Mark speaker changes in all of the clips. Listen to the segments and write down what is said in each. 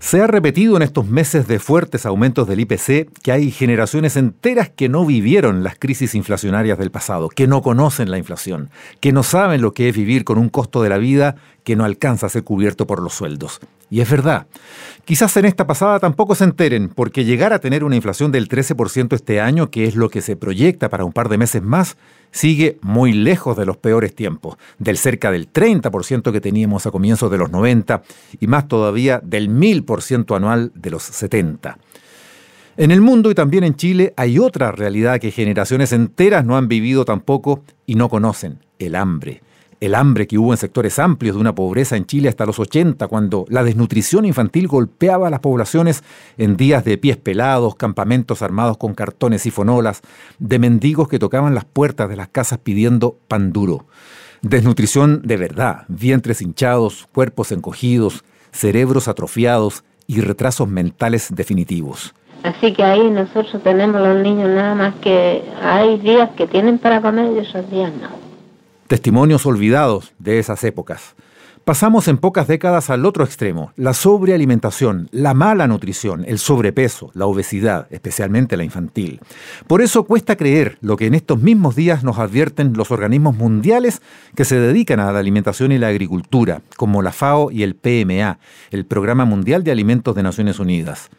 Speaker 1: Se ha repetido en estos meses de fuertes aumentos del IPC que hay generaciones enteras que no vivieron las crisis inflacionarias del pasado, que no conocen la inflación, que no saben lo que es vivir con un costo de la vida que no alcanza a ser cubierto por los sueldos. Y es verdad. Quizás en esta pasada tampoco se enteren, porque llegar a tener una inflación del 13% este año, que es lo que se proyecta para un par de meses más, sigue muy lejos de los peores tiempos, del cerca del 30% que teníamos a comienzos de los 90 y más todavía del 1000% anual de los 70. En el mundo y también en Chile hay otra realidad que generaciones enteras no han vivido tampoco y no conocen, el hambre el hambre que hubo en sectores amplios de una pobreza en Chile hasta los 80, cuando la desnutrición infantil golpeaba a las poblaciones en días de pies pelados, campamentos armados con cartones y fonolas, de mendigos que tocaban las puertas de las casas pidiendo pan duro. Desnutrición de verdad, vientres hinchados, cuerpos encogidos, cerebros atrofiados y retrasos mentales definitivos.
Speaker 2: Así que ahí nosotros tenemos los niños nada más que hay días que tienen para comer y esos días no
Speaker 1: testimonios olvidados de esas épocas. Pasamos en pocas décadas al otro extremo, la sobrealimentación, la mala nutrición, el sobrepeso, la obesidad, especialmente la infantil. Por eso cuesta creer lo que en estos mismos días nos advierten los organismos mundiales que se dedican a la alimentación y la agricultura, como la FAO y el PMA, el Programa Mundial de Alimentos de Naciones Unidas.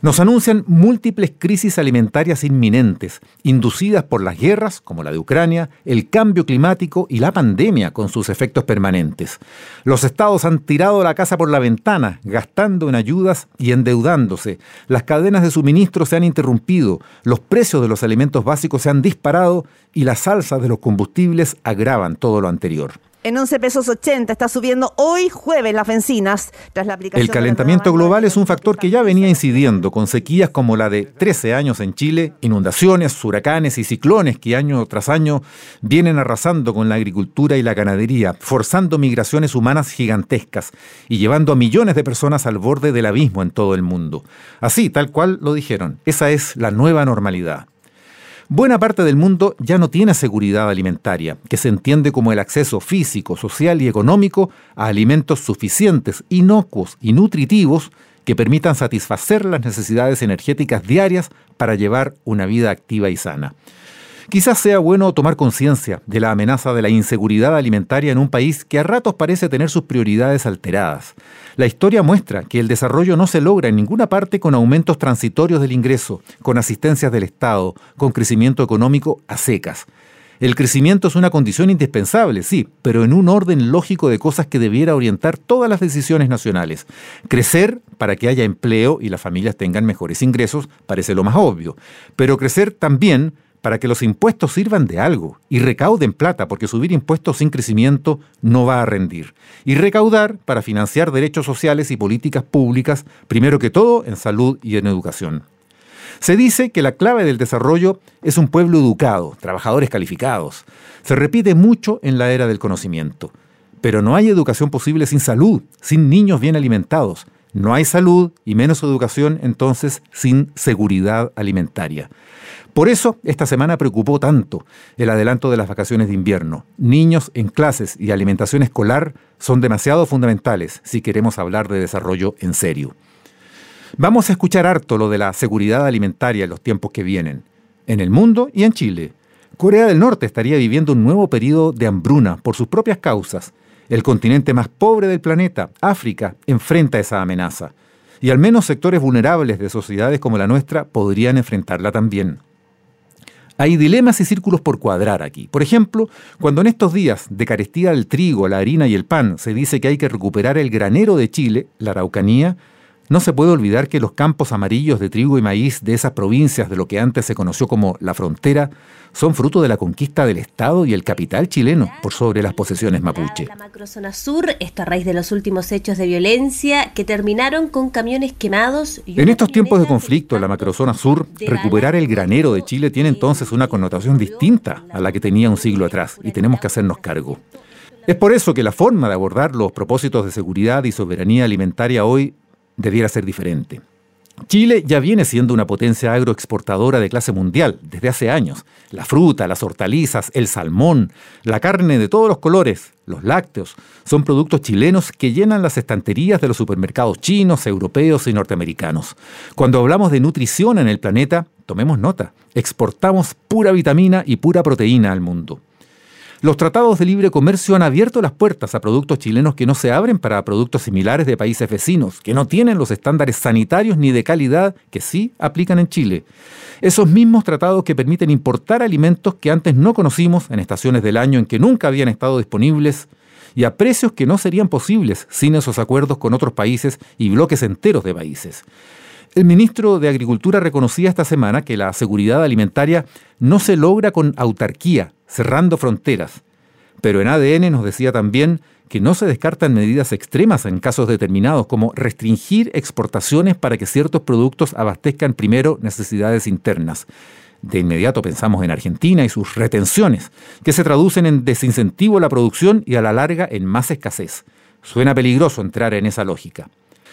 Speaker 1: Nos anuncian múltiples crisis alimentarias inminentes, inducidas por las guerras, como la de Ucrania, el cambio climático y la pandemia con sus efectos permanentes. Los estados han tirado la casa por la ventana, gastando en ayudas y endeudándose. Las cadenas de suministro se han interrumpido, los precios de los alimentos básicos se han disparado y las alzas de los combustibles agravan todo lo anterior
Speaker 3: en 11 pesos 80. Está subiendo hoy jueves las bencinas tras la aplicación.
Speaker 1: El calentamiento global es un factor que ya venía incidiendo con sequías como la de 13 años en Chile, inundaciones, huracanes y ciclones que año tras año vienen arrasando con la agricultura y la ganadería, forzando migraciones humanas gigantescas y llevando a millones de personas al borde del abismo en todo el mundo. Así, tal cual lo dijeron, esa es la nueva normalidad. Buena parte del mundo ya no tiene seguridad alimentaria, que se entiende como el acceso físico, social y económico a alimentos suficientes, inocuos y nutritivos que permitan satisfacer las necesidades energéticas diarias para llevar una vida activa y sana. Quizás sea bueno tomar conciencia de la amenaza de la inseguridad alimentaria en un país que a ratos parece tener sus prioridades alteradas. La historia muestra que el desarrollo no se logra en ninguna parte con aumentos transitorios del ingreso, con asistencias del Estado, con crecimiento económico a secas. El crecimiento es una condición indispensable, sí, pero en un orden lógico de cosas que debiera orientar todas las decisiones nacionales. Crecer para que haya empleo y las familias tengan mejores ingresos parece lo más obvio, pero crecer también para que los impuestos sirvan de algo y recauden plata, porque subir impuestos sin crecimiento no va a rendir. Y recaudar para financiar derechos sociales y políticas públicas, primero que todo en salud y en educación. Se dice que la clave del desarrollo es un pueblo educado, trabajadores calificados. Se repite mucho en la era del conocimiento. Pero no hay educación posible sin salud, sin niños bien alimentados. No hay salud y menos educación entonces sin seguridad alimentaria. Por eso, esta semana preocupó tanto el adelanto de las vacaciones de invierno. Niños en clases y alimentación escolar son demasiado fundamentales si queremos hablar de desarrollo en serio. Vamos a escuchar harto lo de la seguridad alimentaria en los tiempos que vienen, en el mundo y en Chile. Corea del Norte estaría viviendo un nuevo periodo de hambruna por sus propias causas. El continente más pobre del planeta, África, enfrenta esa amenaza. Y al menos sectores vulnerables de sociedades como la nuestra podrían enfrentarla también. Hay dilemas y círculos por cuadrar aquí. Por ejemplo, cuando en estos días de carestía del trigo, la harina y el pan se dice que hay que recuperar el granero de Chile, la Araucanía, no se puede olvidar que los campos amarillos de trigo y maíz de esas provincias de lo que antes se conoció como la frontera son fruto de la conquista del Estado y el capital chileno por sobre las posesiones mapuche.
Speaker 4: La macrozona sur, esto a raíz de los últimos hechos de violencia que terminaron con camiones quemados.
Speaker 1: en estos tiempos de conflicto en la macrozona sur, recuperar el granero de Chile tiene entonces una connotación distinta a la que tenía un siglo atrás y tenemos que hacernos cargo. Es por eso que la forma de abordar los propósitos de seguridad y soberanía alimentaria hoy debiera ser diferente. Chile ya viene siendo una potencia agroexportadora de clase mundial desde hace años. La fruta, las hortalizas, el salmón, la carne de todos los colores, los lácteos, son productos chilenos que llenan las estanterías de los supermercados chinos, europeos y norteamericanos. Cuando hablamos de nutrición en el planeta, tomemos nota, exportamos pura vitamina y pura proteína al mundo. Los tratados de libre comercio han abierto las puertas a productos chilenos que no se abren para productos similares de países vecinos, que no tienen los estándares sanitarios ni de calidad que sí aplican en Chile. Esos mismos tratados que permiten importar alimentos que antes no conocimos en estaciones del año en que nunca habían estado disponibles y a precios que no serían posibles sin esos acuerdos con otros países y bloques enteros de países. El ministro de Agricultura reconocía esta semana que la seguridad alimentaria no se logra con autarquía, cerrando fronteras. Pero en ADN nos decía también que no se descartan medidas extremas en casos determinados, como restringir exportaciones para que ciertos productos abastezcan primero necesidades internas. De inmediato pensamos en Argentina y sus retenciones, que se traducen en desincentivo a la producción y a la larga en más escasez. Suena peligroso entrar en esa lógica.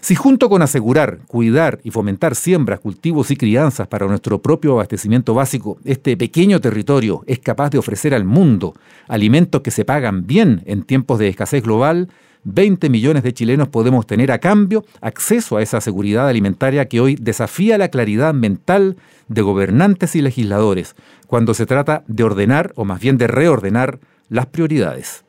Speaker 1: Si junto con asegurar, cuidar y fomentar siembras, cultivos y crianzas para nuestro propio abastecimiento básico, este pequeño territorio es capaz de ofrecer al mundo alimentos que se pagan bien en tiempos de escasez global, 20 millones de chilenos podemos tener a cambio acceso a esa seguridad alimentaria que hoy desafía la claridad mental de gobernantes y legisladores cuando se trata de ordenar o más bien de reordenar las prioridades.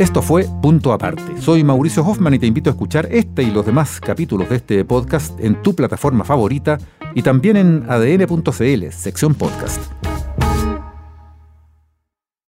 Speaker 1: Esto fue Punto Aparte. Soy Mauricio Hoffman y te invito a escuchar este y los demás capítulos de este podcast en tu plataforma favorita y también en adn.cl, sección podcast.